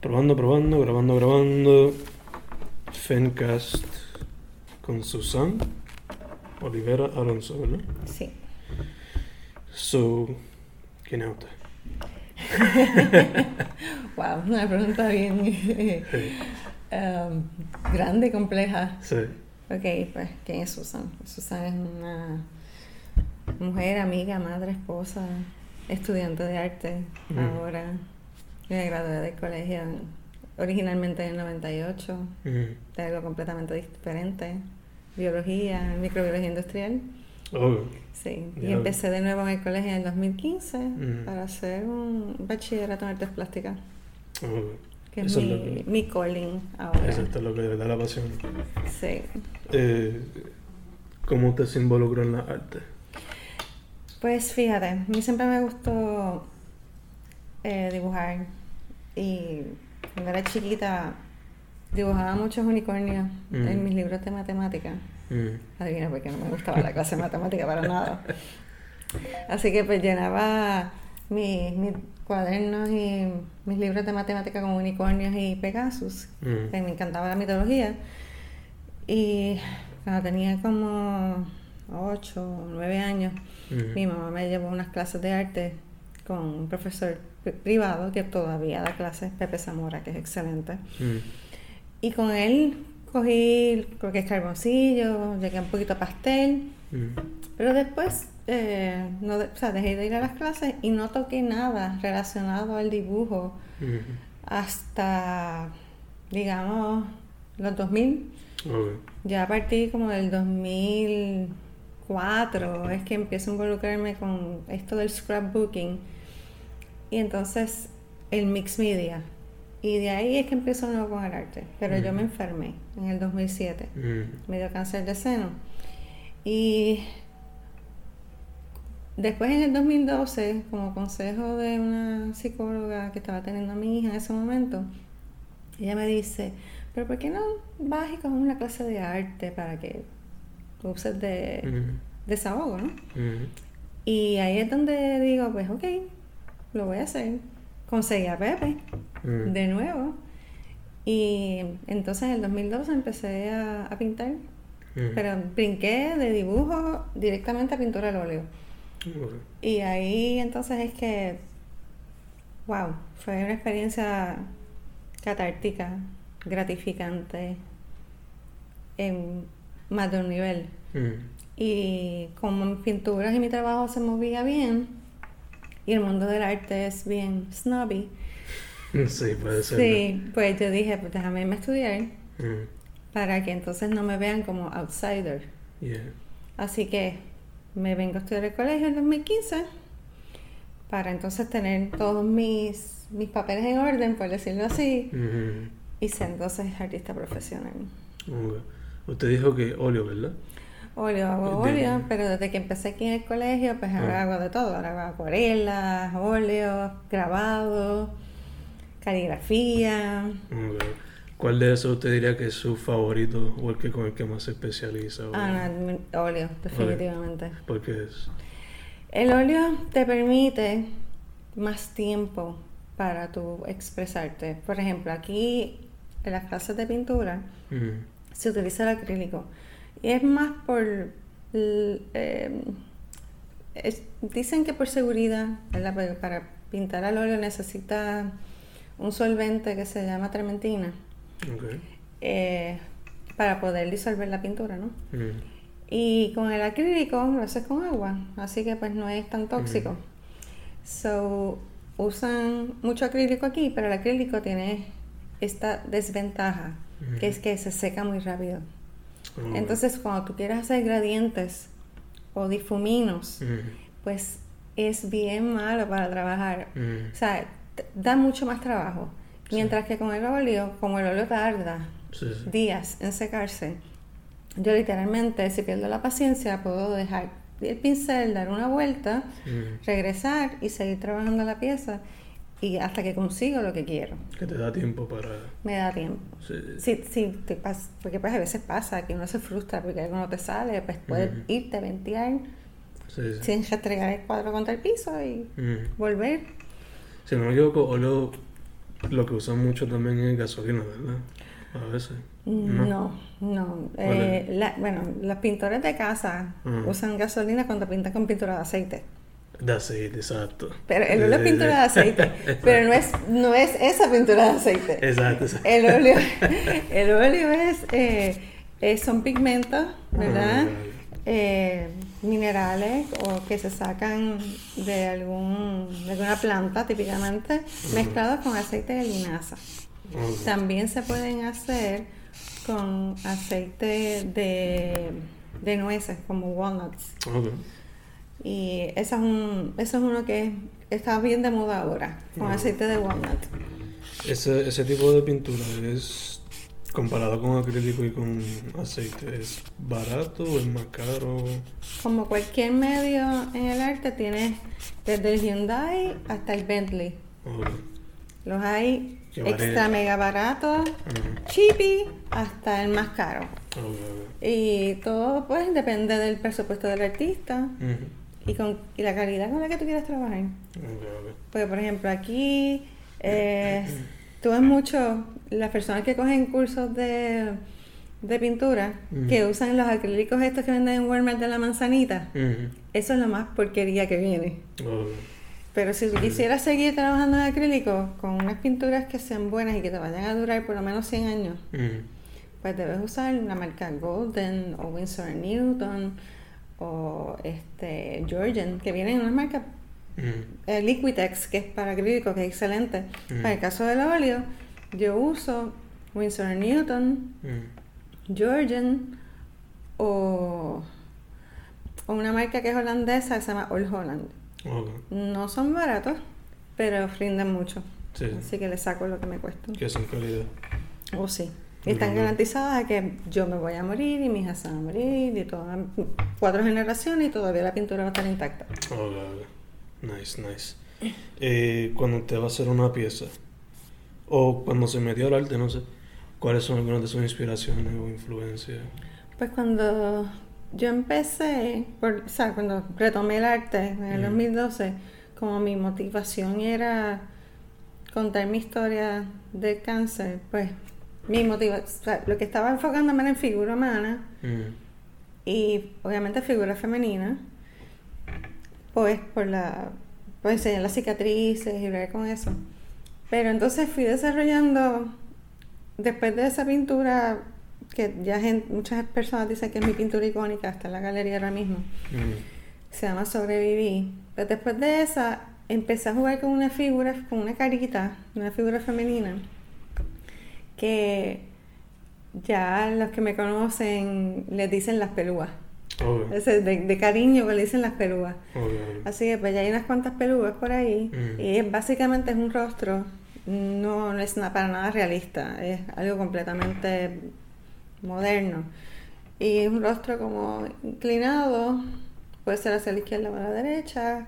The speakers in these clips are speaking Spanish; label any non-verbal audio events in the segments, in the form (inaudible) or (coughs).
Probando, probando, grabando, grabando. Fencast con Susan Olivera Alonso, ¿verdad? Sí. So, ¿quién es usted? (laughs) wow, una pregunta bien (laughs) um, grande y compleja. Sí. Ok, pues, ¿quién es Susan? Susan es una mujer, amiga, madre, esposa, estudiante de arte. Mm. Ahora me gradué del colegio originalmente en el 98, Mm. de algo completamente diferente. Biología, microbiología industrial. Oh, Sí, y empecé de nuevo en el colegio en el 2015 Mm. para hacer un bachillerato en artes plásticas, oh. que es mi, lo que- mi calling ahora. Eso es lo que le da la pasión. Sí. Eh, ¿Cómo usted se involucró en la arte? Pues fíjate, a mí siempre me gustó eh, dibujar y cuando era chiquita dibujaba muchos unicornios Mm. en mis libros de matemáticas. Mm. Adivina por qué no me gustaba la clase de matemática para nada. (laughs) Así que pues llenaba mis, mis cuadernos y mis libros de matemática con unicornios y Pegasus. Mm. que me encantaba la mitología. Y cuando tenía como 8 o 9 años, Mm. mi mamá me llevó a unas clases de arte con un profesor pri- privado que todavía da clases, Pepe Zamora, que es excelente. Mm. Y con él cogí lo que es carboncillo, llegué un poquito a pastel, Mm. pero después eh, no o sea, dejé de ir a las clases y no toqué nada relacionado al dibujo Mm. hasta, digamos, los 2000. Ok. Ya a partir como del 2004 es que empiezo a involucrarme con esto del scrapbooking y entonces el mix media. Y de ahí es que empiezo nuevo con el arte. Pero yo me enfermé en el 2007. Mm. Me dio cáncer de seno. Y después en el 2012, como consejo de una psicóloga que estaba teniendo a mi hija en ese momento, ella me dice, pero ¿por qué no vas y coges una clase de arte para que uses de Mm. desahogo, ¿no? Y ahí es donde digo, pues ok, lo voy a hacer. Conseguí a Pepe Mm. de nuevo. Y entonces en el 2012 empecé a, a pintar, Mm. pero brinqué de dibujo directamente a pintura al óleo. Ok. Y ahí entonces es que, wow, fue una experiencia catártica, gratificante, en más de un nivel. Mm. Y como mis pinturas y mi trabajo se movía bien, y el mundo del arte es bien snobby, Sí, puede ser. sí, pues yo dije, pues déjame irme a estudiar Mm. para que entonces no me vean como outsider. Yeah. Así que me vengo a estudiar el colegio en 2015 para entonces tener todos mis, mis papeles en orden, por decirlo así, Mm. y ser entonces artista profesional. Usted dijo que óleo, ¿verdad? Óleo, hago óleo, pero desde que empecé aquí en el colegio, pues ahora Ah. hago de todo. Ahora hago acuarelas, óleos, grabado, caligrafía. ¿Cuál de esos usted diría que es su favorito o el que con el que más se especializa? Ah, no, óleo, definitivamente. Porque es. El óleo te permite más tiempo para tu expresarte. Por ejemplo, aquí en las clases de pintura Mm. se utiliza el acrílico. Y es más por... eh, es- dicen que por seguridad, para pintar al óleo necesita un solvente que se llama trementina eh, para poder disolver la pintura, ¿no? Mm. Y con el acrílico lo haces con agua, así que pues no es tan tóxico. Ujú. So, usan mucho acrílico aquí, pero el acrílico tiene esta desventaja, que es que se seca muy rápido. Ok. Entonces, cuando tú quieres hacer gradientes o difuminos, Mm. pues es bien malo para trabajar. Mm. O sea, da mucho más trabajo. Sí. Mientras que con el óleo, como el óleo tarda Sí, sí. días en secarse, yo literalmente, si pierdo la paciencia, puedo dejar el pincel, dar una vuelta, Mm. regresar y seguir trabajando la pieza y hasta que consigo lo que quiero. Que te da tiempo para. Me da tiempo. Sí. Sí, sí, te porque pues a veces pasa que uno se frustra porque algo no te sale, pues puedes Ujú. irte, ventear, Sí, sí. sin restregar el cuadro contra el piso y Mm. volver. Si no me equivoco, óleo Lo que usan mucho también es gasolina, ¿verdad? A veces. No, no. Eh, la- bueno, los pintores de casa Ujú. usan gasolina cuando pintan con pintura de aceite. De aceite, exacto. Pero el óleo es pintura de aceite. (laughs) pero no es, no es esa pintura de aceite. Exacto, exacto. El óleo, (laughs) el óleo es, eh, eh, son pigmentos, ¿verdad? Eh, minerales o que se sacan de, algún, de alguna planta típicamente mezclados con aceite de linaza. También se pueden hacer con aceite de, de nueces como walnuts. Y ese es, un, ese es uno que está bien de moda ahora, con aceite de walnut. Ese, ese tipo de pintura es comparado con acrílico y con aceite, ¿es barato o es más caro? Como cualquier medio en el arte, tienes desde el Hyundai hasta el Bentley. Los hay extra mega baratos, Ujú. cheapy, hasta el más caro. Y todo pues depende del presupuesto del artista. Y, con, y la calidad con la que tú quieras trabajar. Ok, ok. Porque por ejemplo aquí eh, (coughs) tú ves mucho las personas que cogen cursos de, de pintura que usan los acrílicos estos que venden en Walmart de la manzanita. Eso es lo más porquería que viene. Pero si tú quisieras seguir trabajando en acrílico con unas pinturas que sean buenas y que te vayan a durar por lo menos 100 años, pues debes usar la marca Golden o Winsor Newton o este Georgian, que vienen en unas marcas Ujú. eh, Liquitex, que es para acrílico, que es excelente. Mm. Para el caso del óleo, yo uso Winsor Newton, Ujú. Georgian o, o una marca que es holandesa que se llama Old Holland. No son baratos, pero rinden mucho. Sí. Así que le saco lo que me cuesta. Que son calidad. O sí. Están garantizadas a que yo me voy a morir y mis hijas se van a morir y todas cuatro generaciones y todavía la pintura va a estar intacta. Ok, ok. Nice, nice. Eh, cuando usted va a hacer una pieza, o cuando se metió al arte, no sé, ¿cuáles son algunas de sus inspiraciones o influencias? Pues cuando yo empecé, por, o sea, cuando retomé el arte en el Ujú. 2012, como mi motivación era contar mi historia del cáncer, pues mi motivación, o sea, lo que estaba enfocándome era en figura humana Mm, y obviamente figura femenina, pues por la, por enseñar las cicatrices y ver con eso. Pero entonces fui desarrollando, después de esa pintura, que ya muchas personas dicen que es mi pintura icónica, está en la galería ahora mismo, mm, se llama Sobreviví. Pero después de esa, empecé a jugar con una figura, con una carita, una figura femenina, que ya los que me conocen les dicen las pelúas. de, de cariño que le dicen las pelúas. Así que pues ya hay unas cuantas pelúas por ahí. Mm. Y es- básicamente es un rostro, no, no es na- para nada realista, es algo completamente moderno. Y es un rostro como inclinado, puede ser hacia la izquierda o a la derecha,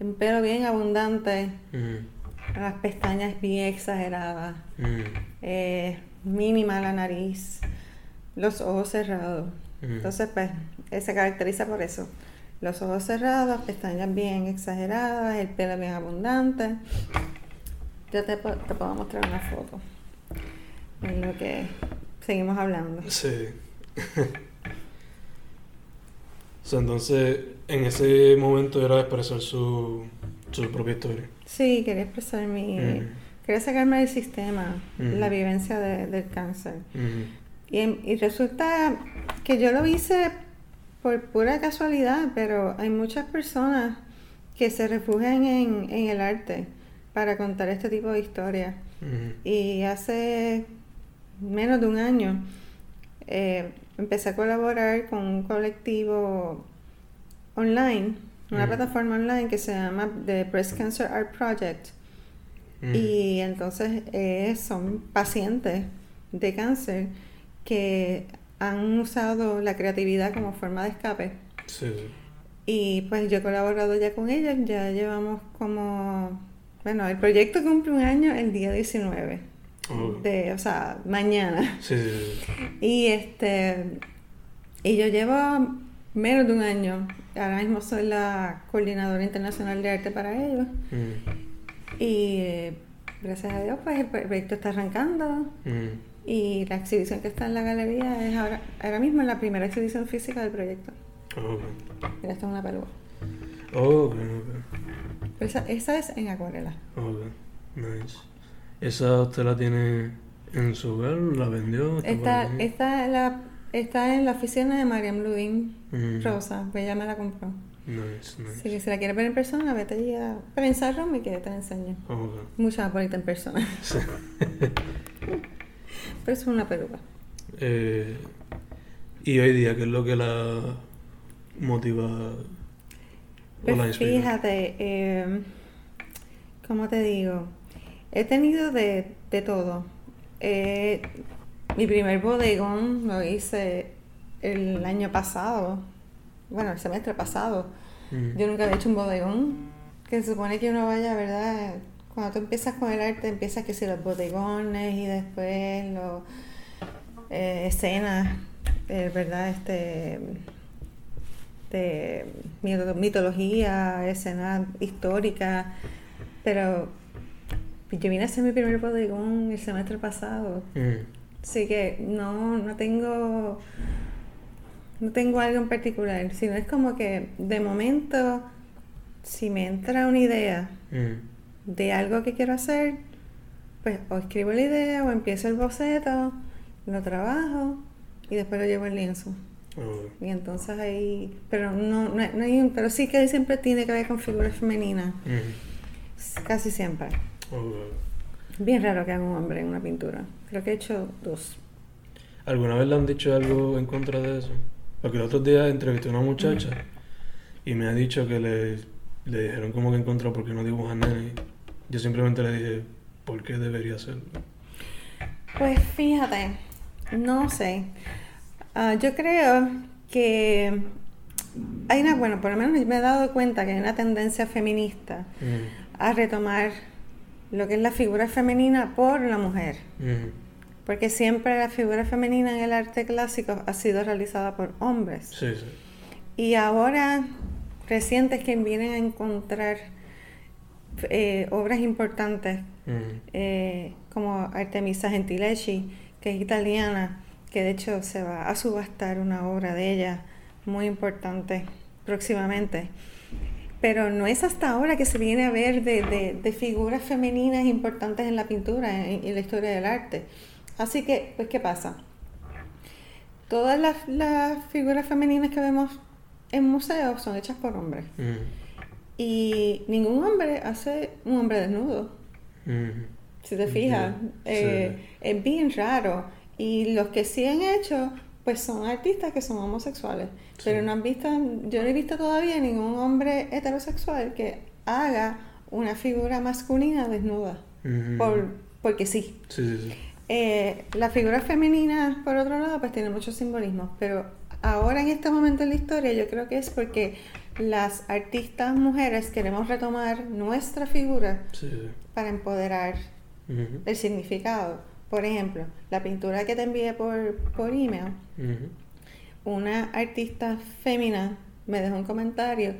un pelo bien abundante, Mm, las pestañas bien exageradas, mm, eh, mínima la nariz, los ojos cerrados. Entonces, pues, eh, se caracteriza por eso. Los ojos cerrados, pestañas bien exageradas, el pelo bien abundante. Yo te, puedo mostrar una foto en lo que seguimos hablando. Sí. (laughs) Entonces, en ese momento era expresar su, su propia historia. Sí, quería expresar mi... Mm. Quería sacarme del sistema la vivencia de- del cáncer. Y, y resulta que yo lo hice por pura casualidad, pero hay muchas personas que se refugian en, en el arte para contar este tipo de historias. Y hace menos de un año eh, empecé a colaborar con un colectivo online, una plataforma online que se llama The Breast Cancer Art Project. Mm. Y entonces eh, son pacientes de cáncer que han usado la creatividad como forma de escape. Sí. Y pues yo he colaborado ya con ellos, ya llevamos como, bueno, el proyecto cumple un año el día 19, Ok. de, o sea, mañana. Sí, sí, sí. Y este, y yo llevo menos de un año, ahora mismo soy la coordinadora internacional de arte para ellos. Mm, Y gracias a Dios, pues el proyecto está arrancando Mm. y la exhibición que está en la galería es ahora, ahora mismo la primera exhibición física del proyecto. Ok. Mira, esta es una pelúa. Ok, ok. Pero esa, esa es en acuarela. Ok. Nice. ¿Esa usted la tiene en su hogar? ¿La vendió? ¿Está Está, la, está en la oficina de Mariam Ludin Mm. Rosa, pues ella me la compró. Nice, nice. Así que si la quieres ver en persona, vete allí a Prensa Roma y que te la enseñe. Ok. Mucho más bonita en persona. Sí. (laughs) Pero es una peluca. Eh, y hoy día, ¿qué es lo que la motiva o la Pues fíjate, eh, ¿cómo te digo? He tenido de, de todo. Eh, mi primer bodegón lo hice el año pasado, bueno, el semestre pasado. Mm. Yo nunca había hecho un bodegón, que se supone que uno vaya, ¿verdad? Cuando tú empiezas con el arte, empiezas que si los bodegones y después los eh, escenas, eh, ¿verdad? Este de mito- mitología, escenas históricas, pero yo vine a hacer mi primer bodegón el semestre pasado, Mm. así que no, no tengo no tengo algo en particular, sino es como que de momento si me entra una idea Mm. de algo que quiero hacer, pues o escribo la idea o empiezo el boceto, lo trabajo y después lo llevo al lienzo. Ok. Y entonces ahí, pero no, no, hay- no hay un, pero sí que siempre tiene que ver con figuras femeninas, Mm. casi siempre. Ok. Bien raro que haga un hombre en una pintura. Creo que he hecho dos. ¿Alguna vez le han dicho algo en contra de eso? Porque el otro día entrevisté a una muchacha y me ha dicho que le, le dijeron como que en contra porque no dibujan nene. Yo simplemente le dije, ¿por qué debería hacerlo? Pues fíjate, no sé. Ah, yo creo que hay una, bueno, por lo menos me he dado cuenta que hay una tendencia feminista Mm. a retomar lo que es la figura femenina por la mujer. Mm. Porque siempre la figura femenina en el arte clásico ha sido realizada por hombres. Sí, sí. Y ahora, recientes que vienen a encontrar eh, obras importantes, Mm. eh, como Artemisa Gentileschi, que es italiana, que de hecho se va a subastar una obra de ella muy importante próximamente. Pero no es hasta ahora que se viene a ver de, de- de figuras femeninas importantes en la pintura, en, en la historia del arte. Así que, pues, ¿qué pasa? Todas las, las figuras femeninas que vemos en museos son hechas por hombres. Mm. Y ningún hombre hace un hombre desnudo. Mm. Si te fijas, eh, es bien raro. Y los que sí han hecho, pues son artistas que son homosexuales. Sí. Pero no han visto, yo no he visto todavía ningún hombre heterosexual que haga una figura masculina desnuda. Mm. Por, porque sí. Sí, sí, sí. Eh, la figura femenina, por otro lado, pues tiene muchos simbolismos, pero ahora en este momento en la historia yo creo que es porque las artistas mujeres queremos retomar nuestra figura Sí, para empoderar el significado. Por ejemplo, la pintura que te envié por, por email, una artista fémina me dejó un comentario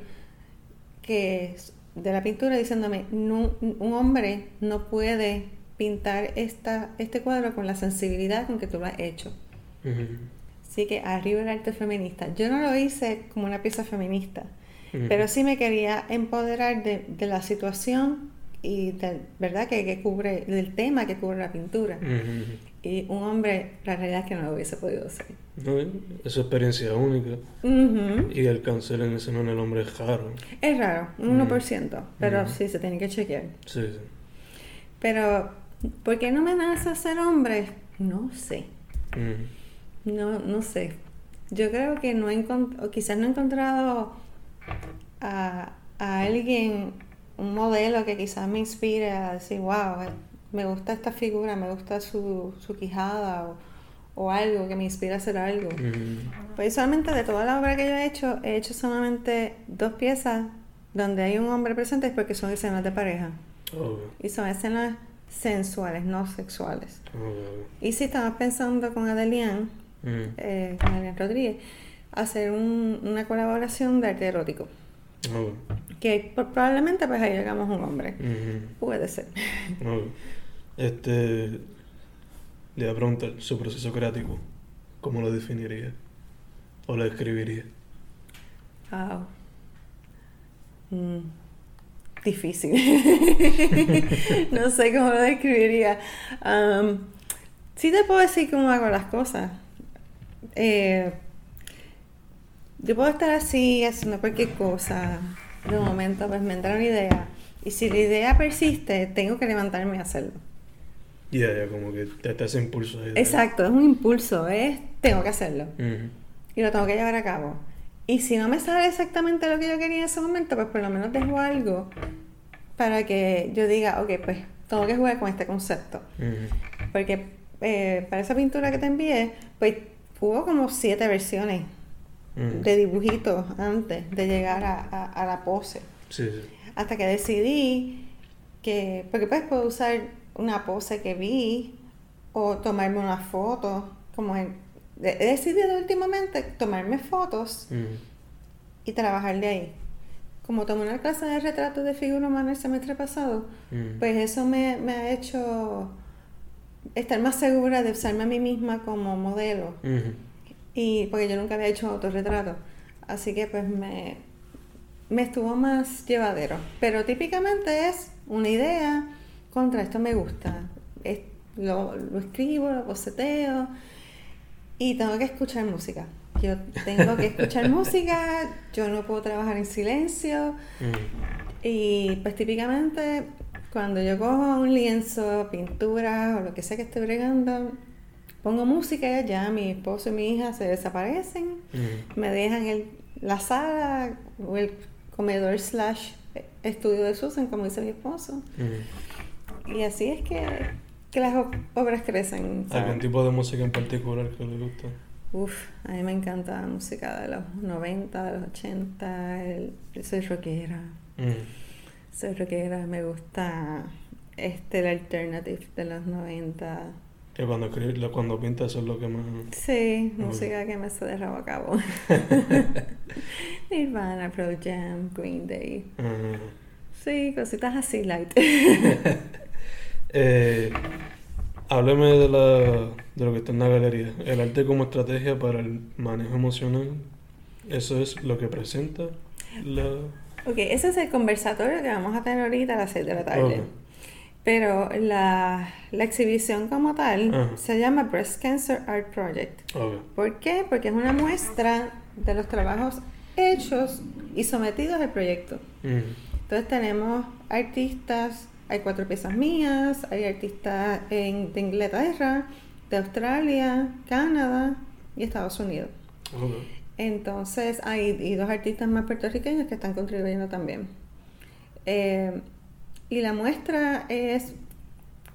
que de la pintura diciéndome, "No- un hombre no puede pintar esta, este cuadro con la sensibilidad con que tú lo has hecho. Así que arriba el arte feminista. Yo no lo hice como una pieza feminista, pero sí me quería empoderar de, de la situación y del, ¿verdad? Que, que cubre, del tema que cubre la pintura. Y un hombre, la realidad es que no lo hubiese podido hacer. Es experiencia única. Ujú. Y el cáncer en ese no en el hombre es raro. Es raro, un 1%, pero sí se tiene que chequear. Sí, sí. Pero, ¿por qué no me nace ser hombre? No sé. Ujú. No, no sé. Yo creo que no he encont- o quizás no he encontrado a, a alguien, un modelo que quizás me inspire a decir, wow, eh, me gusta esta figura, me gusta su, su quijada o, o algo que me inspire a hacer algo. Ujú. Pues solamente de toda la obra que yo he hecho, he hecho solamente dos piezas donde hay un hombre presente es porque son escenas de pareja. Ok, Y son escenas sensuales, no sexuales. Y sí, estaba pensando con Adelian, eh, con Adelian Rodríguez, hacer un- una colaboración de arte erótico. Que probablemente pues ahí llegamos a un hombre. Puede ser. Este. Le voy a preguntar su proceso creativo. ¿Cómo lo definiría? ¿O lo describiría? Wow. Mm, Difícil. (laughs) no sé cómo lo describiría. Um, sí te puedo decir cómo hago las cosas. Eh, yo puedo estar así haciendo cualquier cosa. De momento pues me entra una idea. Y si la idea persiste, tengo que levantarme a hacerlo. Ya, ya, como que te, hace impulso Exacto, es un impulso, es tengo que hacerlo. Ujú. y lo tengo que llevar a cabo. Y si no me sale exactamente lo que yo quería en ese momento, pues por lo menos dejo algo para que yo diga, ok, pues tengo que jugar con este concepto. Porque eh, para esa pintura que te envié, pues hubo como siete versiones de dibujitos antes de llegar a, a- a la pose. Sí, sí. Hasta que decidí que, porque pues puedo usar una pose que vi o tomarme una foto, como en, he decidido últimamente tomarme fotos Ujú. y trabajar de ahí. Como tomé una clase de retrato de figura humana el semestre pasado, Ujú. pues eso me, me ha hecho estar más segura de usarme a mí misma como modelo. Ujú. Y porque yo nunca había hecho autorretrato. Así que pues me, me estuvo más llevadero. Pero típicamente es una idea contra esto me gusta. Es- lo, lo escribo, lo boceteo y tengo que escuchar música. Yo tengo que escuchar (laughs) música, yo no puedo trabajar en silencio. Ujú. Y pues típicamente cuando yo cojo un lienzo, pintura o lo que sea que esté bregando, pongo música ya mi esposo y mi hija se desaparecen, Ujú. me dejan el, la sala o el comedor slash estudio de Susan, como dice mi esposo. Ujú. Y así es que, que las obras crecen. ¿sabes? ¿Algún tipo de música en particular que le gusta? Uf, a mí me encanta la música de los 90, de los 80, el- soy rockera. Ujú. Soy rockera, me gusta este, el alternative de los 90. Que cuando, cuando pinta eso es lo que más... Sí, música que me se de rabo a cabo. (laughs) Nirvana, Pro Jam, Green Day. Sí, cositas así light. (laughs) Eh, hábleme de, la, de lo que está en la galería. El arte como estrategia para el manejo emocional. Eso es lo que presenta la... ok, ese es el conversatorio que vamos a tener ahorita a las 6 de la tarde. Pero la, la exhibición como tal Ajá. se llama Breast Cancer Art Project. Ok. ¿Por qué? Porque es una muestra de los trabajos hechos y sometidos al proyecto. Entonces tenemos artistas, hay cuatro piezas mías, hay artistas en- de Inglaterra, de Australia, Canadá y Estados Unidos. Entonces hay y dos artistas más puertorriqueños que están contribuyendo también. Eh, y la muestra es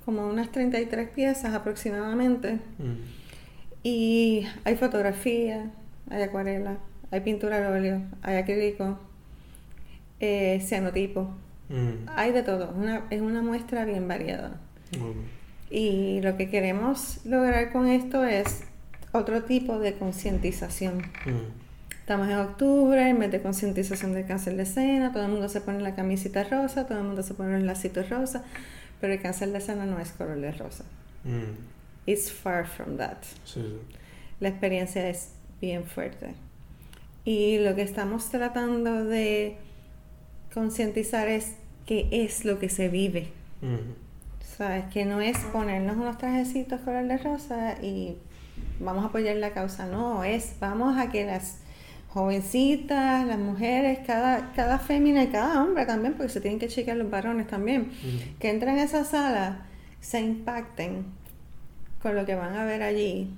como unas 33 piezas aproximadamente. Ujú. Y hay fotografía, hay acuarela, hay pintura al óleo, hay acrílico, eh, cianotipo. Ujú. Hay de todo, es una, es una muestra bien variada. Y lo que queremos lograr con esto es otro tipo de concientización. Ujú. Estamos en octubre, el mes de concientización del cáncer de seno, todo el mundo se pone la camisita rosa, todo el mundo se pone el lacito rosa, pero el cáncer de seno no es color de rosa. Ujú. It's far from that. Sí, sí. La experiencia es bien fuerte. Y lo que estamos tratando de concientizar es qué es lo que se vive. Ujú. ¿Sabes? Que no es ponernos unos trajecitos color de rosa y vamos a apoyar la causa. No, es vamos a que las jovencitas, las mujeres, cada, cada fémina y cada hombre también, porque se tienen que chequear los varones también, que entren a esa sala, se impacten con lo que van a ver allí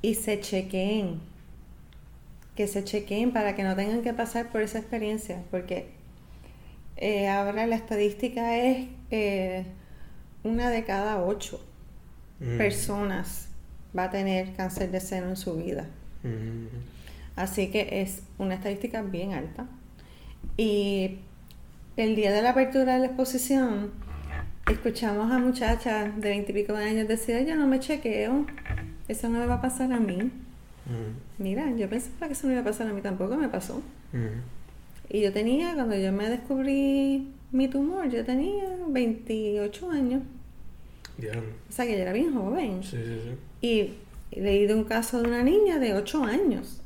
y se chequeen. Que se chequeen para que no tengan que pasar por esa experiencia, porque eh, ahora la estadística es eh, una de cada ocho Ujú. personas va a tener cáncer de seno en su vida. Ujú. Así que es una estadística bien alta. Y el día de la apertura de la exposición, escuchamos a muchachas de veintipico de años decir, yo no me chequeo, eso no me va a pasar a mí. Ujú. Mira, yo pensaba que eso no iba a pasar a mí tampoco, me pasó. Y yo tenía, cuando yo me descubrí mi tumor, yo tenía 28 años. Diablo. O sea que yo era bien joven. Sí, sí, sí. Y leí de un caso de una niña de 8 años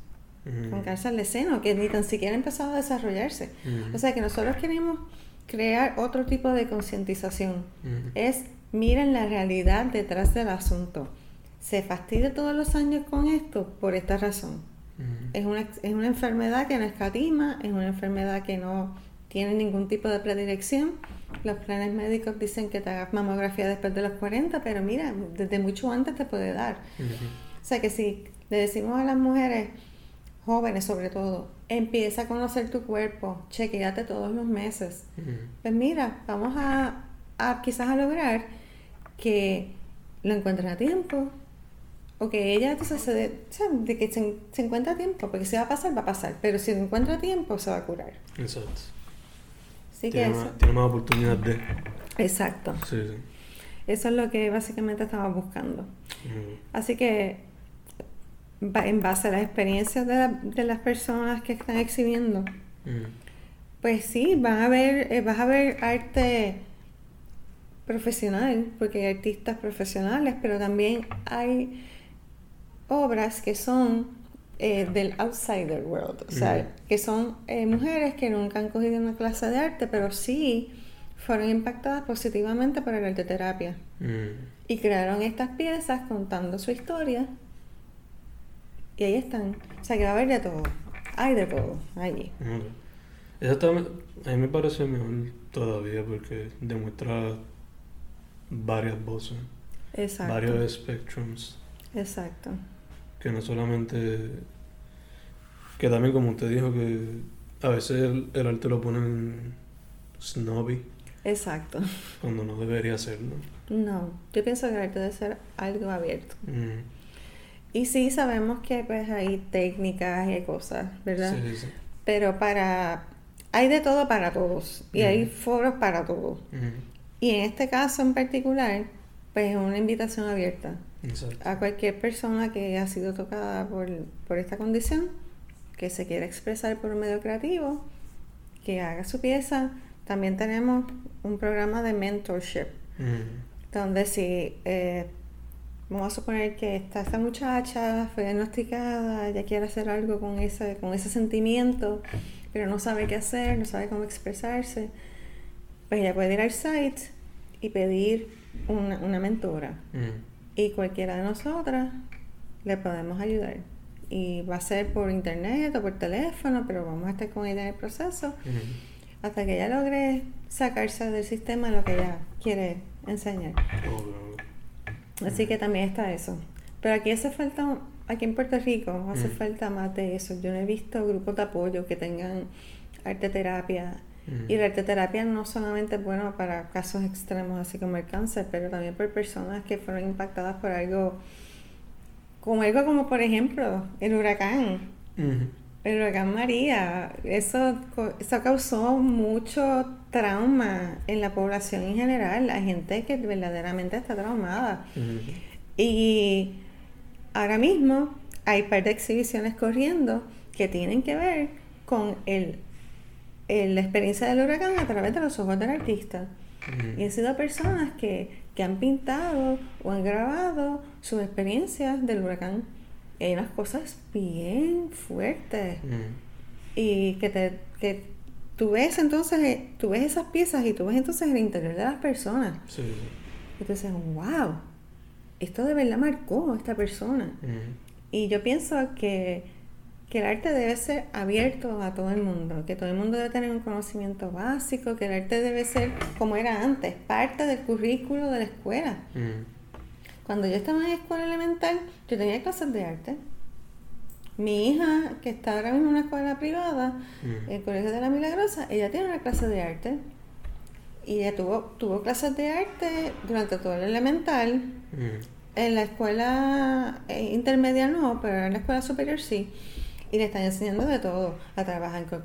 con cáncer de seno, que ni tan siquiera ha empezado a desarrollarse. O sea que nosotros queremos crear otro tipo de concientización. Es, miren la realidad detrás del asunto. Se fastidia todos los años con esto por esta razón. Es una, es una enfermedad que no escatima, es una enfermedad que no tiene ningún tipo de predilección. Los planes médicos dicen que te hagas mamografía después de los 40, pero mira, desde mucho antes te puede dar. O sea que si le decimos a las mujeres, jóvenes sobre todo, empieza a conocer tu cuerpo, chequeate todos los meses. Pues mira, vamos a, a quizás a lograr que lo encuentren a tiempo. O que ella entonces se de, o sea, de que se, se encuentre a tiempo, porque si va a pasar, va a pasar. Pero si lo encuentra tiempo, se va a curar. Exacto. Así que Tiene eso. más, tiene más oportunidad de. Exacto. Sí, sí. Eso es lo que básicamente estamos buscando. Así que en base a las experiencias de, la- de las personas que están exhibiendo, pues sí, van a ver, eh, vas a ver arte profesional, porque hay artistas profesionales, pero también hay obras que son eh, del outsider world, o sea, que son eh, mujeres que nunca han cogido una clase de arte, pero sí fueron impactadas positivamente por el arte terapia. Ujú. y crearon estas piezas contando su historia. Y ahí están, o sea que va a haber de todo, hay de todo allí. Esa está- a mí me parece mejor todavía porque demuestra varias voces, Exacto. varios spectrums, Exacto. Que no solamente... Que también como usted dijo que a veces el, el arte lo ponen snobby Exacto. cuando no debería serlo. No, yo pienso que el arte debe ser algo abierto. Mm. Y sí sabemos que pues hay técnicas y hay cosas, ¿verdad? Sí, sí. Pero para hay de todo para todos y hay Ujú. foros para todos. Ujú. Y en este caso en particular, pues es una invitación abierta Exacto. a cualquier persona que ha sido tocada por, por esta condición, que se quiera expresar por un medio creativo, que haga su pieza. También tenemos un programa de mentorship, Ujú. donde si eh, vamos a suponer que está esta muchacha, fue diagnosticada, ella quiere hacer algo con ese, con ese sentimiento, pero no sabe qué hacer, no sabe cómo expresarse, pues ella puede ir al site y pedir una, una mentora. Ujú. Y cualquiera de nosotras le podemos ayudar. Y va a ser por internet o por teléfono, pero vamos a estar con ella en el proceso hasta que ella logre sacarse del sistema lo que ella quiere enseñar. Así que también está eso. Pero aquí hace falta, aquí en Puerto Rico, hace falta más de eso. Yo no he visto grupos de apoyo que tengan arte terapia. Ujú. Y la arte terapia no solamente es bueno para casos extremos, así como el cáncer, pero también por personas que fueron impactadas por algo, como algo como por ejemplo el huracán. El huracán María, eso, eso causó mucho trauma en la población en general, la gente que verdaderamente está traumada. Y ahora mismo hay un par de exhibiciones corriendo que tienen que ver con el- la experiencia del huracán a través de los ojos del artista. Y han sido personas que, que han pintado o han grabado sus experiencias del huracán. Y hay unas cosas bien fuertes. Y que te que tú ves entonces eh, tú ves esas piezas y tú ves entonces el interior de las personas. Sí, y tú dices wow esto de verdad marcó a esta persona. Y yo pienso que que el arte debe ser abierto a todo el mundo, que todo el mundo debe tener un conocimiento básico, que el arte debe ser como era antes, parte del currículo de la escuela. Ujú. Cuando yo estaba en escuela elemental, yo tenía clases de arte. Mi hija, que está ahora mismo en una escuela privada, Ujú. el Colegio de la Milagrosa, ella tiene una clase de arte. Y ella tuvo, tuvo clases de arte durante todo el elemental. Ujú. En la escuela eh, intermedia no, pero en la escuela superior sí. Y le están enseñando de todo. A trabajar con,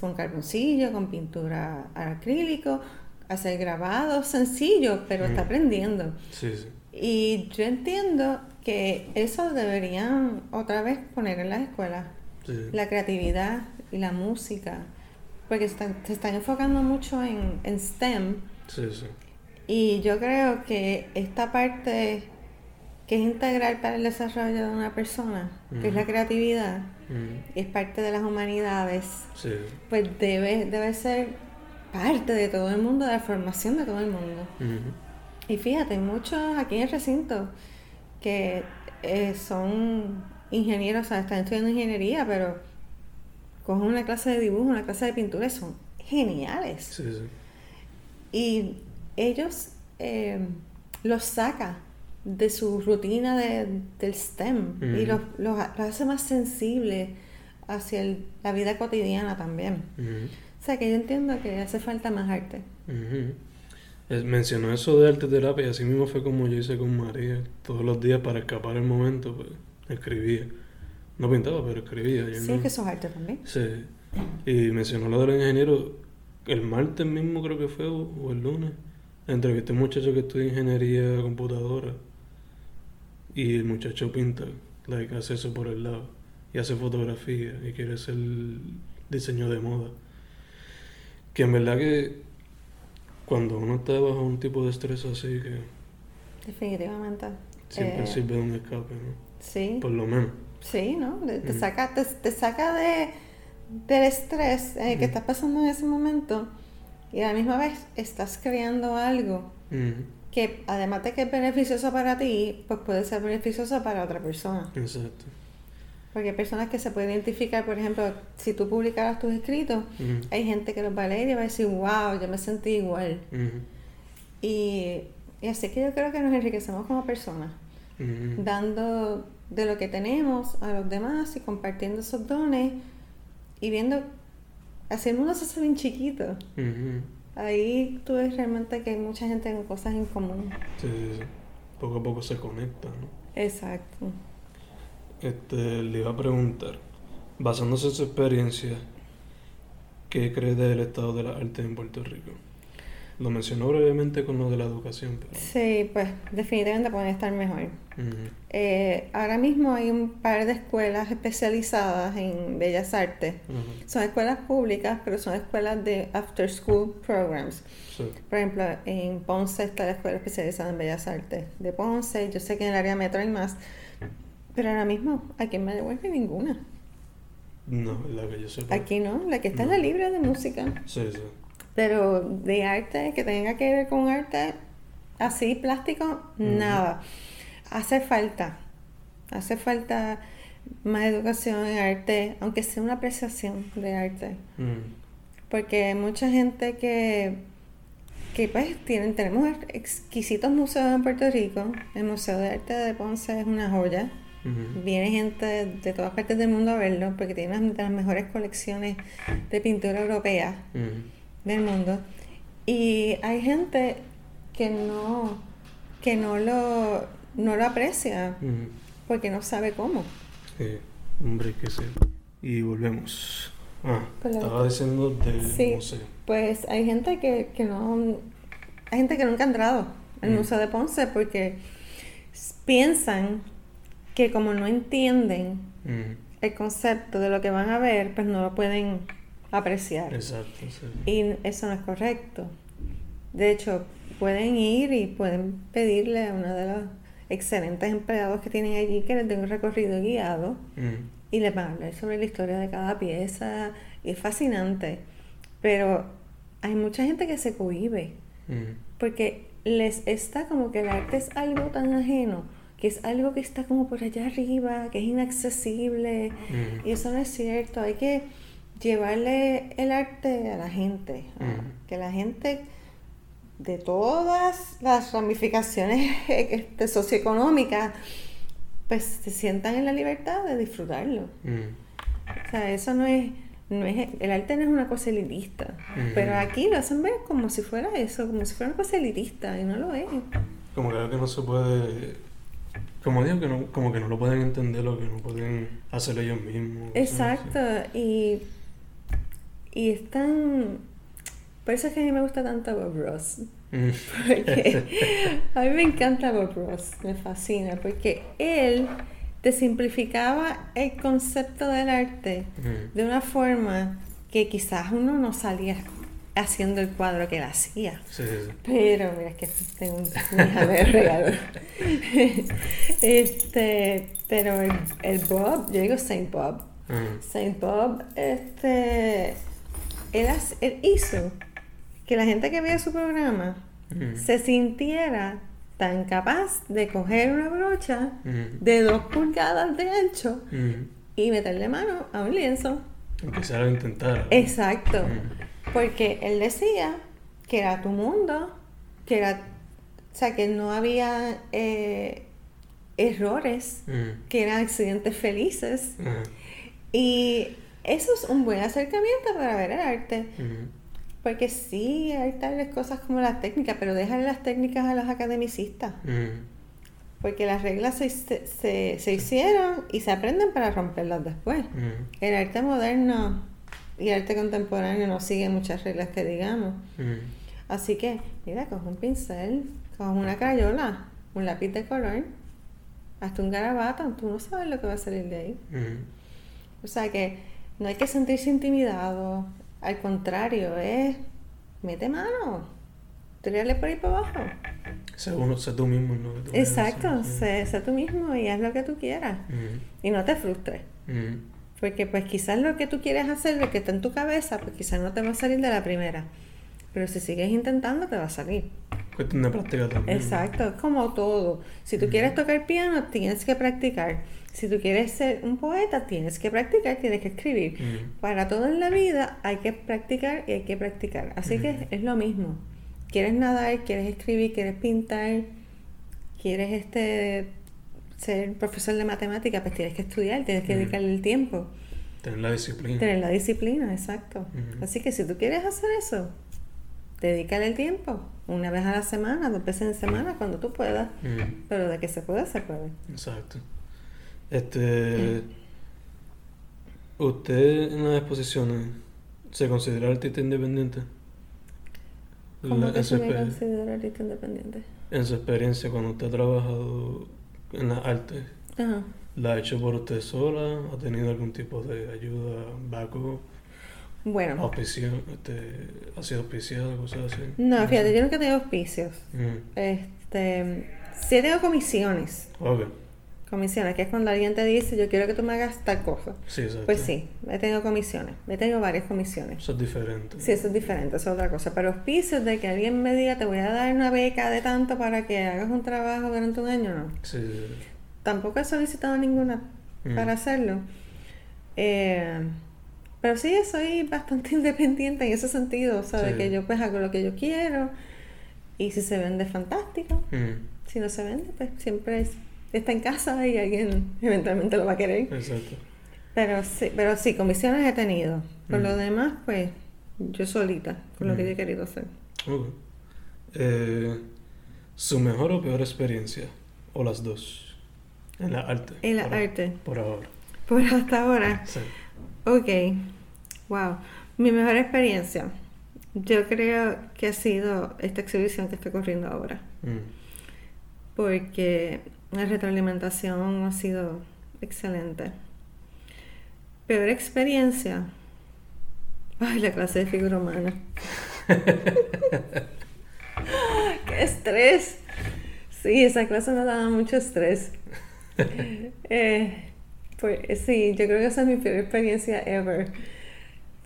con carboncillo, con pintura acrílico, hacer grabados sencillos, pero está Mm. aprendiendo. Sí, sí. Y yo entiendo que eso deberían otra vez poner en las escuelas. Sí. La creatividad y la música porque se están, se están enfocando mucho en, en STEM. Sí, sí. Y yo creo que esta parte que es integral para el desarrollo de una persona, que es la creatividad, Mm, y es parte de las humanidades, Sí. pues debe, debe ser parte de todo el mundo, de la formación de todo el mundo. Ujú. Y fíjate, muchos aquí en el recinto que eh, son ingenieros, o sea, están estudiando ingeniería, pero cogen una clase de dibujo, una clase de pintura, y son geniales. Sí, sí. Y ellos eh, los saca de su rutina de- del STEM y los, los ha- los hace más sensibles hacia el- la vida cotidiana también. O sea que yo entiendo que hace falta más arte. Mencionó eso de arte terapia y así mismo fue como yo hice con María. Todos los días para escapar el momento, pues, escribía. No pintaba, pero escribía. yo Sí, no- es que eso es arte también. Sí. Y mencionó lo del ingeniero. El martes mismo creo que fue, o, o el lunes. Entrevisté a un muchacho que estudia ingeniería computadora. Y el muchacho pinta, like, hace eso por el lado. Y hace fotografía y quiere hacer diseño de moda. Que en verdad que cuando uno está bajo un tipo de estrés así, que Definitivamente. siempre Eh, sirve de un escape, ¿no? Sí, Por lo menos. sí, ¿no? Te, Mm. saca, te, te saca de, del estrés eh, que Mm. estás pasando en ese momento y a la misma vez estás creando algo Ujú. Que además de que es beneficioso para ti, pues puede ser beneficioso para otra persona. Exacto. Porque hay personas que se pueden identificar, por ejemplo, si tú publicaras tus escritos, hay gente que los va a leer y va a decir, wow, yo me sentí igual. Y, y así que yo creo que nos enriquecemos como personas, dando de lo que tenemos a los demás y compartiendo esos dones y viendo, así el mundo se hace bien chiquito. Ahí tú ves realmente que hay mucha gente con cosas en común. Sí, sí, sí. Poco a poco se conecta, ¿no? Exacto. Este, le iba a preguntar, basándose en su experiencia, ¿qué cree del estado de la arte en Puerto Rico? Lo mencionó brevemente con lo de la educación, pero... Sí, pues definitivamente pueden estar mejor. Eh, ahora mismo hay un par de escuelas especializadas en bellas artes. Son escuelas públicas, pero son escuelas de after school programs. Sí. Por ejemplo, en Ponce está la escuela especializada en bellas artes de Ponce. Yo sé que en el área metro hay más, pero ahora mismo aquí en Mayagüez no hay ninguna. No, la que yo sepa. Aquí no, la que está en la libre de música. Sí, sí. Pero de arte, que tenga que ver con arte así, plástico, nada. Hace falta, hace falta más educación en arte, aunque sea una apreciación de arte. Ujú. Porque hay mucha gente que, que pues tienen, tenemos exquisitos museos en Puerto Rico. El Museo de Arte de Ponce es una joya. Viene gente de todas partes del mundo a verlo porque tiene una de las mejores colecciones de pintura europea. Del mundo. Y hay gente que no, que no lo, no lo aprecia porque no sabe cómo. Sí, hombre, que sí. Y volvemos. Ah, la- estaba diciendo del Sí. museo. Pues hay gente que, que no, hay gente que nunca ha entrado al Mm. Museo de Ponce porque piensan que como no entienden el concepto de lo que van a ver, pues no lo pueden apreciar. Exacto, sí. Y eso no es correcto. De hecho, pueden ir y pueden pedirle a uno de los excelentes empleados que tienen allí que les dé un recorrido guiado Ujú. y les van a hablar sobre la historia de cada pieza. Y es fascinante. Pero hay mucha gente que se cohíbe Ujú. porque les está como que el arte es algo tan ajeno, que es algo que está como por allá arriba, que es inaccesible. Ujú. Y eso no es cierto. Hay que llevarle el arte a la gente. Que la gente de todas las ramificaciones (laughs) este, socioeconómicas, pues se sientan en la libertad de disfrutarlo. O sea, eso no es, no es, el arte no es una cosa elitista, pero aquí lo hacen ver como si fuera eso, como si fuera una cosa elitista, y no lo es. Como que no se puede. Como digo, que no, como que no lo pueden entender o que no pueden hacer ellos mismos. Exacto, y, y es tan... Por eso es que a mí me gusta tanto Bob Ross. Ujú. (laughs) Porque a mí me encanta Bob Ross, me fascina, porque él te simplificaba el concepto del arte Ujú. de una forma que quizás uno no salía haciendo el cuadro que él hacía. Sí, sí, sí. Pero mira, es que tengo un mi hija me regaló. este, pero el, el Bob, yo digo Saint Bob. Ajá. Saint Bob, este, él, hizo que la gente que veía su programa se sintiera tan capaz de coger una brocha de dos pulgadas de ancho y meterle mano a un lienzo. Empezar a intentar. Exacto. Porque él decía que era tu mundo, que era, o sea, que no había eh, errores, que eran accidentes felices. Y eso es un buen acercamiento para ver el arte. Porque sí, hay tales cosas como las técnicas, pero déjale las técnicas a los academicistas. Ujú. Porque las reglas se, se, se- se hicieron y se aprenden para romperlas después. El arte moderno y el arte contemporáneo no sigue muchas reglas que digamos. Así que, mira, coge un pincel, coge una crayola, un lápiz de color, hasta un garabato, tú no sabes lo que va a salir de ahí. O sea que no hay que sentirse intimidado, al contrario, es mete mano, tírale por ahí para abajo. Sé uno, sé tú mismo, ¿no? Tú Exacto, sé, sé tú mismo y haz lo que tú quieras. Ujú. Y no te frustres. Ujú. Porque pues quizás lo que tú quieres hacer, lo que está en tu cabeza, pues quizás no te va a salir de la primera. Pero si sigues intentando, te va a salir. Cuestión de práctica también. Exacto, es como todo. Si tú quieres tocar piano, tienes que practicar. Si tú quieres ser un poeta, tienes que practicar, tienes que escribir. Para todo en la vida hay que practicar y hay que practicar. Así que es lo mismo. Quieres nadar, quieres escribir, quieres pintar, quieres este ser profesor de matemática, pues tienes que estudiar, tienes que dedicarle el tiempo. Tener la disciplina. Tener la disciplina, exacto. Así que si tú quieres hacer eso, dedícale el tiempo. Una vez a la semana, dos veces en semana, cuando tú puedas. Pero de que se puede, se puede. Exacto. Este. ¿Usted en las exposiciones se considera artista independiente? ¿Cómo que se me considera artista independiente? en su experiencia, cuando usted ha trabajado en las artes, Ajá. ¿la ha hecho por usted sola? ¿Ha tenido algún tipo de ayuda, backup, Bueno, auspicio, este, ha sido auspiciado, cosas así? no, fíjate, yo nunca he tenido auspicios. Este, sí he tenido comisiones. Ok, Comisiones, que es cuando alguien te dice, yo quiero que tú me hagas tal cosa. sí, exacto. Pues sí, he tenido comisiones. He tenido varias comisiones. Eso es diferente. Sí, eso es diferente, eso es otra cosa. Pero auspicios de que alguien me diga, te voy a dar una beca de tanto para que hagas un trabajo durante un año, no. Sí, sí, sí. Tampoco he solicitado ninguna Mm. para hacerlo. Eh, pero sí, soy bastante (laughs) independiente en ese sentido, o sea, de Sí. que yo pues hago lo que yo quiero y si se vende, fantástico. Ujú. Si no se vende, pues siempre es- está en casa y alguien eventualmente lo va a querer. Exacto. Pero sí, pero sí, comisiones he tenido. Por Mm. lo demás, pues yo solita, con lo que yo he querido hacer. Ok. Eh, ¿Su mejor o peor experiencia? ¿O las dos? En la arte. En la por- arte. Por ahora. Por hasta ahora. Sí. Ok, wow. Mi mejor experiencia, yo creo que ha sido esta exhibición que está corriendo ahora, Mm. porque la retroalimentación ha sido excelente. Peor experiencia, ay, la clase de figura humana. (laughs) ¡Qué estrés! Sí, esa clase me daba mucho estrés. (laughs) Eh, pues sí, yo creo que esa es mi peor experiencia ever.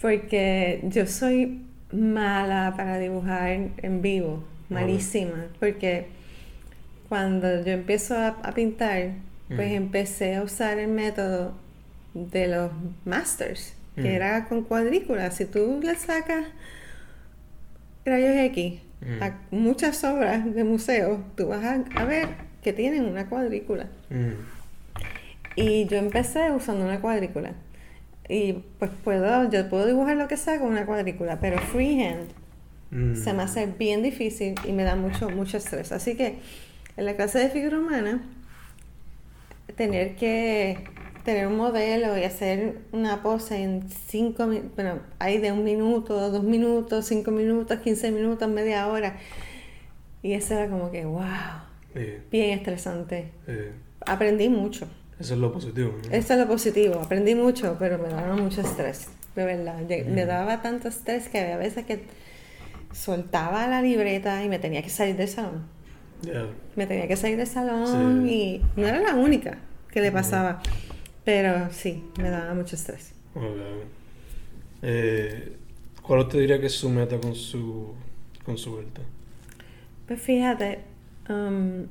Porque yo soy mala para dibujar en vivo, malísima. Porque cuando yo empiezo a, a pintar, pues empecé a usar el método de los masters, que Mm. era con cuadrículas. Si tú le sacas rayos X Mm. a muchas obras de museo, tú vas a, a ver que tienen una cuadrícula. Y yo empecé usando una cuadrícula. Y pues puedo, yo puedo dibujar lo que sea con una cuadrícula, pero freehand Mm. se me hace bien difícil y me da mucho, mucho estrés. Así que en la clase de figura humana, tener que tener un modelo y hacer una pose en cinco bueno, hay de un minuto, dos minutos, cinco minutos, quince minutos, media hora. Y eso era como que, wow, bien estresante. Aprendí mucho. Eso es lo positivo. ¿no? Eso es lo positivo, aprendí mucho, pero me daba mucho estrés. de verdad. Me daba tanto estrés que había veces que soltaba la libreta y me tenía que salir del salón. Me tenía que salir del salón Sí. y no era la única que le pasaba. Pero sí, me daba mucho estrés. Ok, ok. Eh, ¿Cuál usted diría que es su meta con su, con su vuelta? Pues fíjate, um,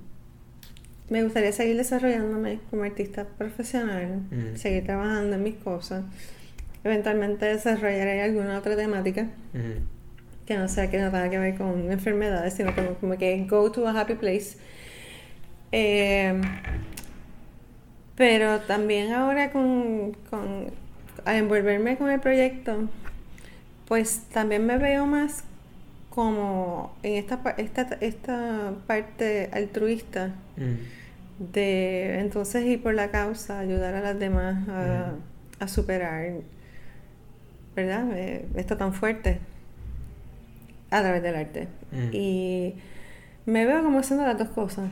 me gustaría seguir desarrollándome como artista profesional, Mm. seguir trabajando en mis cosas. Eventualmente desarrollaré alguna otra temática. Que no sea que no tenga que ver con enfermedades, sino como, como que go to a happy place. Eh, pero también ahora con, con al envolverme con el proyecto, pues también me veo más como en esta, esta, esta parte altruista Mm. de entonces ir por la causa, ayudar a las demás a, a superar, ¿verdad? Esto tan fuerte a través del arte. Mm. Y me veo como haciendo las dos cosas.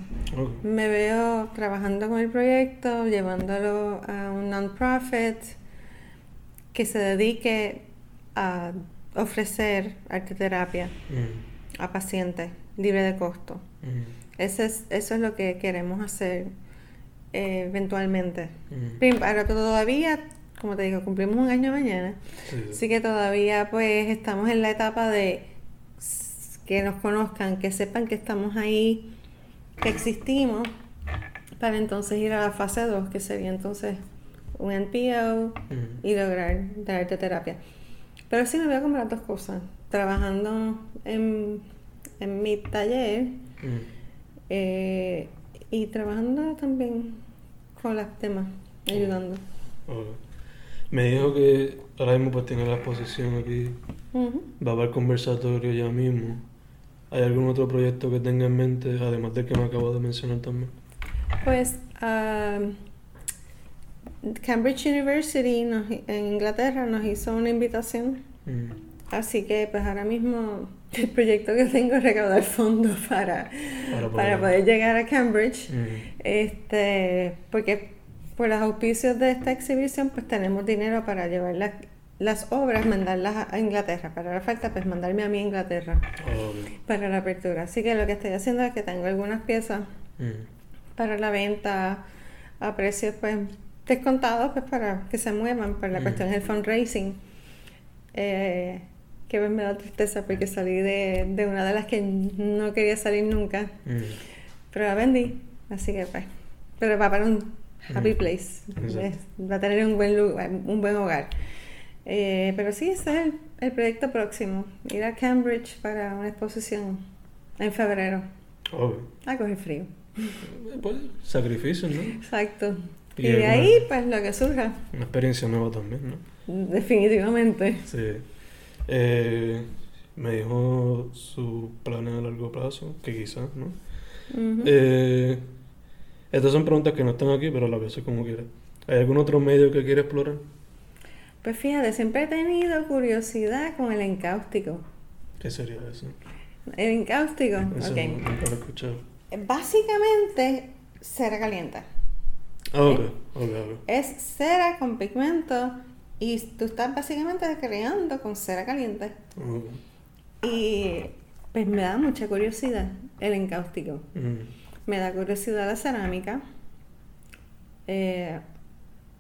Me veo trabajando con el proyecto, llevándolo a un non-profit que se dedique a ofrecer arteterapia Mm. a pacientes libre de costo. Mm. Ese es, eso es lo que queremos hacer eh, eventualmente. Mm. Ahora todavía, como te digo, cumplimos un año mañana. Sí, sí. Así que todavía pues estamos en la etapa de que nos conozcan, que sepan que estamos ahí, que existimos, para entonces ir a la fase 2, que sería entonces un NPO Mm. y lograr dar arte terapia. Pero sí me veo como las dos cosas, trabajando en, en mi taller Mm. eh, y trabajando también con las temas, ayudando. Ok. Me dijo que ahora mismo pues tiene la exposición aquí, va para el conversatorio ya mismo. ¿Hay algún otro proyecto que tenga en mente, además del que me acabo de mencionar también? Pues Cambridge University nos- en Inglaterra nos hizo una invitación, Mm. así que pues ahora mismo el proyecto que tengo es recaudar fondos para, Para poder- para poder llegar a Cambridge, Mm. este, porque por los auspicios de esta exhibición pues tenemos dinero para llevar las, las obras, mandarlas a Inglaterra, para la falta pues mandarme a mí a Inglaterra para la apertura. Así que lo que estoy haciendo es que tengo algunas piezas Mm. para la venta a precios pues descontados pues para que se muevan para la Mm. cuestión del fundraising eh, que pues, me da tristeza porque salí de, de una de las que no quería salir nunca Mm. pero la vendí así que pues pero va para un happy place va a tener un buen lugar, un buen hogar Eh, pero sí ese es el, el proyecto próximo ir a Cambridge para una exposición en febrero Ok. a coger frío Eh, Pues, sacrificio, ¿no? Exacto. Y Y, de ahí, pues lo que surja, Una experiencia nueva también, ¿no? definitivamente. Sí. Eh, me dijo sus planes a largo plazo, que quizás, ¿no? Eh, estas son preguntas que no están aquí, pero a la vez es como quiera. ¿Hay algún otro medio que quiere explorar? Pues fíjate, siempre he tenido curiosidad con el encáustico. ¿Qué sería eso? El encáustico, Eso ok. nunca lo he escuchado. Básicamente, cera caliente. Ah, ok, ok, ok. Es cera con pigmento y tú estás básicamente creando con cera caliente. Y pues me da mucha curiosidad el encáustico. Mm, Me da curiosidad la cerámica. Eh,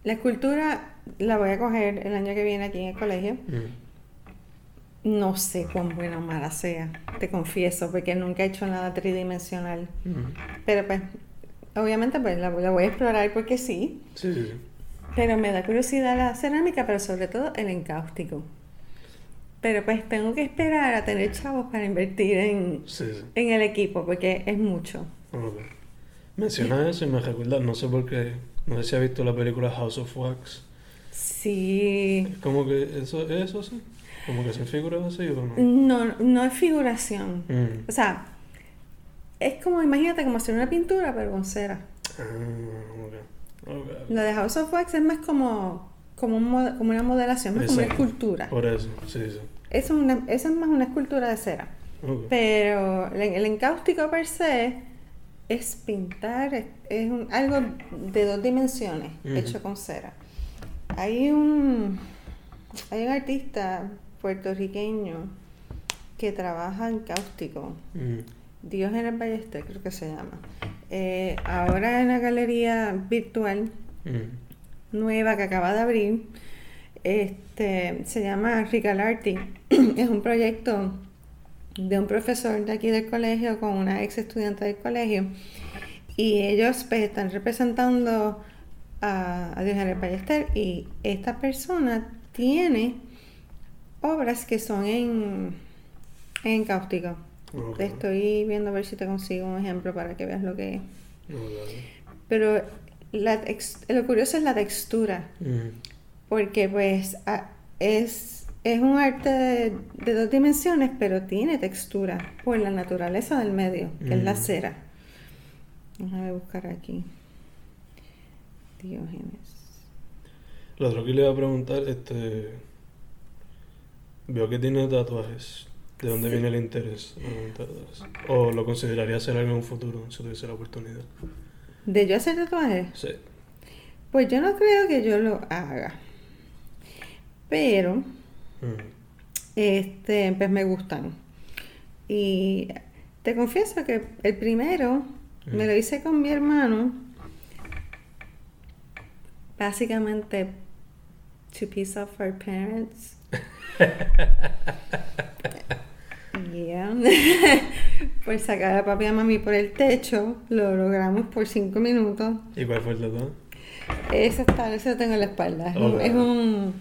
la escultura la voy a coger el año que viene aquí en el colegio. mm, No sé cuán buena o mala sea, te confieso, porque nunca he hecho nada tridimensional. mm. Pero pues, obviamente pues la, la voy a explorar porque sí. Sí, sí, sí. Pero me da curiosidad la cerámica, pero sobre todo el encáustico. Pero pues tengo que esperar a tener chavos para invertir en, Sí, sí. en el equipo, porque es mucho. Ok. Menciona eso y me recuerda, no sé por qué, no sé si ha visto la película House of Wax. Sí. Es como que eso es eso, sí. Como que son figuras así o no. No, no es figuración. Mm. O sea, es como, imagínate, como hacer una pintura, pero con cera. Ah, ok. Ok, ok. Lo de House of Wax es más como, como, un como una modelación, más como una escultura. Por eso, sí, sí. Eso es, una- eso es más una escultura de cera. Pero el, el encáustico per se es pintar, es, es un- algo de dos dimensiones Ujú. hecho con cera. Hay un, hay un artista puertorriqueño que trabaja en cáustico. Mm. Dios en el Ballester, creo que se llama. Eh, ahora en la galería virtual Mm. nueva que acaba de abrir, este, se llama Ricalarty. (clears throat) es un proyecto de un profesor de aquí del colegio con una ex estudiante del colegio. Y ellos pues, están representando a, a Diogenes Ballester y esta persona tiene obras que son en, en cáustico. Ok. Estoy viendo a ver si te consigo un ejemplo para que veas lo que es. Ok. Pero la tex- lo curioso es la textura, Mm. porque pues a- es, es un arte de, de dos dimensiones, pero tiene textura por la naturaleza del medio, que es la cera. Déjame buscar aquí. Diógenes. Lo otro que le iba a preguntar, este. Veo que tiene tatuajes. ¿De dónde viene el interés? ¿O lo consideraría hacer algo en un futuro si tuviese la oportunidad? ¿De yo hacer tatuajes? Sí. Pues yo no creo que yo lo haga. Pero Mm. este, pues me gustan. Y te confieso que el primero me lo hice con mi hermano. Básicamente, to piss off our parents. Yeah. (laughs) por sacar a papi y a mami por el techo, lo logramos por cinco minutos. ¿Y cuál fue el tatuaje? Ese está, ese lo tengo en la espalda. Es, un, es un-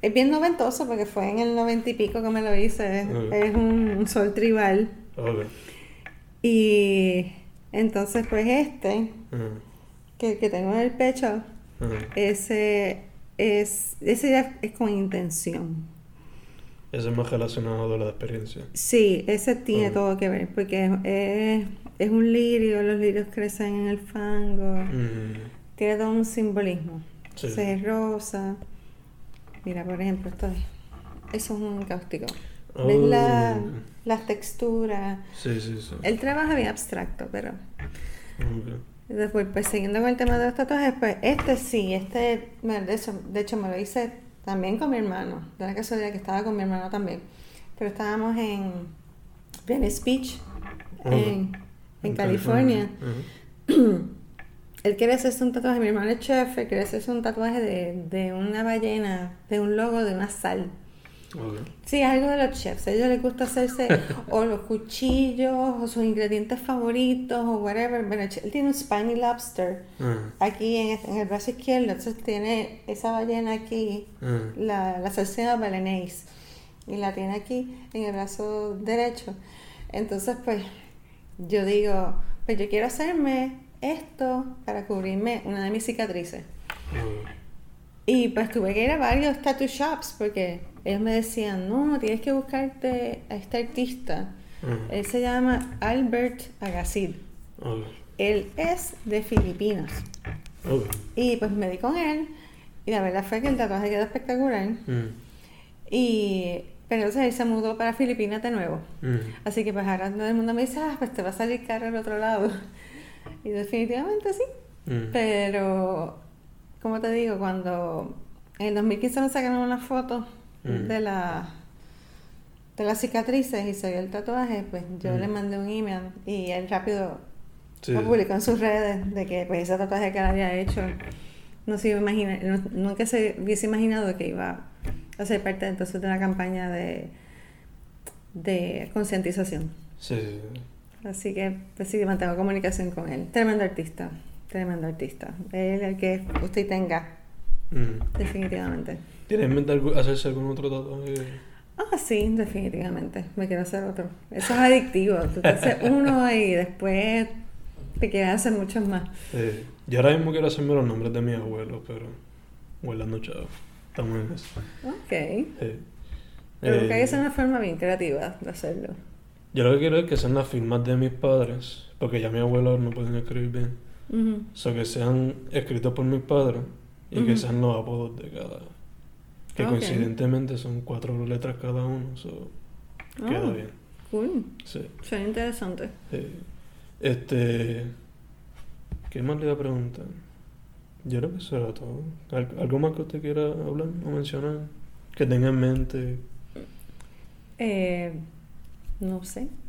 es bien noventoso porque fue en el noventa y pico que me lo hice. Es un, sol tribal. Ok. Y entonces pues este, Mm. que, que tengo en el pecho, Ese es, ese ya es con intención. Ese es más relacionado a la experiencia. Sí, ese tiene todo que ver porque es, es, es un lirio, los lirios crecen en el fango. Tiene todo un simbolismo. Sí. Se es rosa. Mira, por ejemplo, esto es, eso es un cáustico. ¿Ves la- Oh. las texturas? Sí, sí, sí. Él trabaja bien abstracto, pero. Después, pues siguiendo con el tema de los tatuajes, pues este sí, este, de hecho, de hecho me lo hice también con mi hermano. De la casualidad que estaba con mi hermano también. Pero estábamos en Venice Beach, en, en California. Él quiere hacerse un tatuaje, mi hermano es chef, él quiere hacerse un tatuaje de, de una ballena, de un logo de una sal. Sí, algo de los chefs. A ellos les gusta hacerse o los cuchillos o sus ingredientes favoritos o whatever. Bueno, él tiene un spiny lobster Ah, aquí en, en el brazo izquierdo, entonces tiene esa ballena aquí, ah. la, la salsina balenéis, y la tiene aquí en el brazo derecho. Entonces, pues, yo digo, pues yo quiero hacerme esto para cubrirme una de mis cicatrices. Ok. Y pues tuve que ir a varios tattoo shops porque ellos me decían, no, tienes que buscarte a este artista. Él se llama Albert Agassid. Ok. Él es de Filipinas. Y pues me di con él y la verdad fue que el tatuaje quedó espectacular. Y pero entonces él se mudó para Filipinas de nuevo. Así que pues ahora todo el mundo me dice, ah, pues te va a salir caro al otro lado. Y definitivamente sí. Pero, como te digo, cuando en el 2015 me sacaron una foto Mm. de la de las cicatrices y se vio el tatuaje, pues yo Mm. le mandé un email y él rápido Sí. lo publicó en sus redes de que pues ese tatuaje que él había hecho no se iba a imaginar, no- nunca se hubiese imaginado que iba a ser parte entonces de una campaña de de concientización. Sí, sí, sí. Así que pues sí, mantengo comunicación con él. Tremendo artista, tremendo artista. Él el que usted tenga, Mm. definitivamente. ¿Tienes en mente hacerse algún otro tatuaje? Ah, sí, definitivamente. Me quiero hacer otro. Eso es adictivo. Tú te haces uno y después te quieres hacer muchos más. Sí. Yo ahora mismo quiero hacerme los nombres de mis abuelos, pero guardando chavo. Estamos en eso. Ok. Pero Eh, que hay una forma bien creativa de hacerlo. yo lo que quiero es que sean las firmas de mis padres, porque ya mis abuelos no pueden escribir bien. Ujú. O sea, que sean escritos por mis padres y que sean los apodos de cada. Que Ok. coincidentemente son cuatro letras cada uno, so, queda Ah. bien. Cool. Sí. Suena interesante. Sí. Este. ¿Qué más le iba a preguntar? Yo creo que eso era todo. ¿Al- ¿Algo más que usted quiera hablar o mencionar? Que tenga en mente. Eh, no sé. (laughs)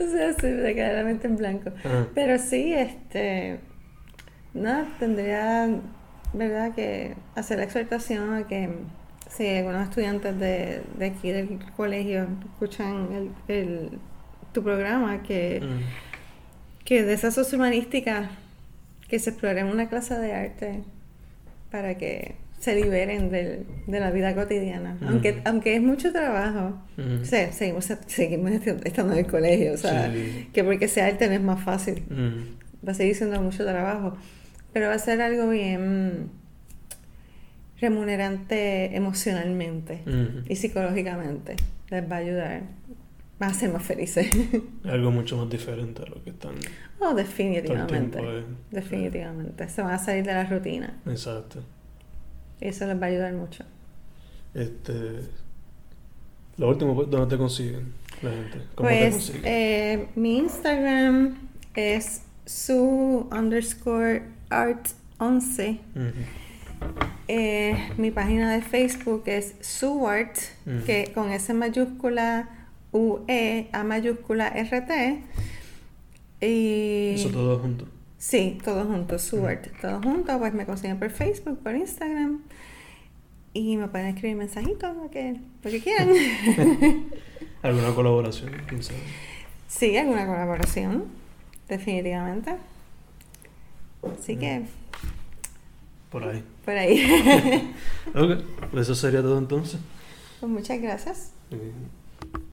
o sea, se me queda la mente en blanco. Ajá. Pero sí, este. Nada, tendría, ¿verdad?, que hacer la exhortación a que si algunos estudiantes de, de aquí del colegio escuchan el, el- tu programa, que, Mm. que de esa sociohumanística, que se explore en una clase de arte para que se liberen del- de la vida cotidiana. Mm. Aunque, aunque es mucho trabajo, Mm. o sea, seguimos, seguimos estando en el colegio, o sea, Sí. que porque sea arte no es más fácil Mm. va a seguir siendo mucho trabajo, pero va a ser algo bien remunerante emocionalmente y psicológicamente. Les va a ayudar. Van a ser más felices. (laughs) Algo mucho más diferente a lo que están. oh, definitivamente. Definitivamente. Se van a salir de la rutina. Exacto. Y eso les va a ayudar mucho. Este. Lo último, pues, ¿dónde te consiguen la gente? ¿Cómo te Pues consiguen? eh, mi Instagram es su underscore art 11. Ujú. Eh, mi página de Facebook es Suart, que con S mayúscula UE A mayúscula RT. Y Eso todo junto. sí, todo junto, Suart, todo junto, pues me consiguen por Facebook, por Instagram. Y me pueden escribir mensajitos, lo que, lo que quieran. (laughs) ¿Alguna colaboración? ¿Quién sabe? sí, alguna colaboración, definitivamente. Así que, Por ahí. por ahí. (laughs) (laughs) Ok, pues eso sería todo entonces. pues muchas gracias. Eh,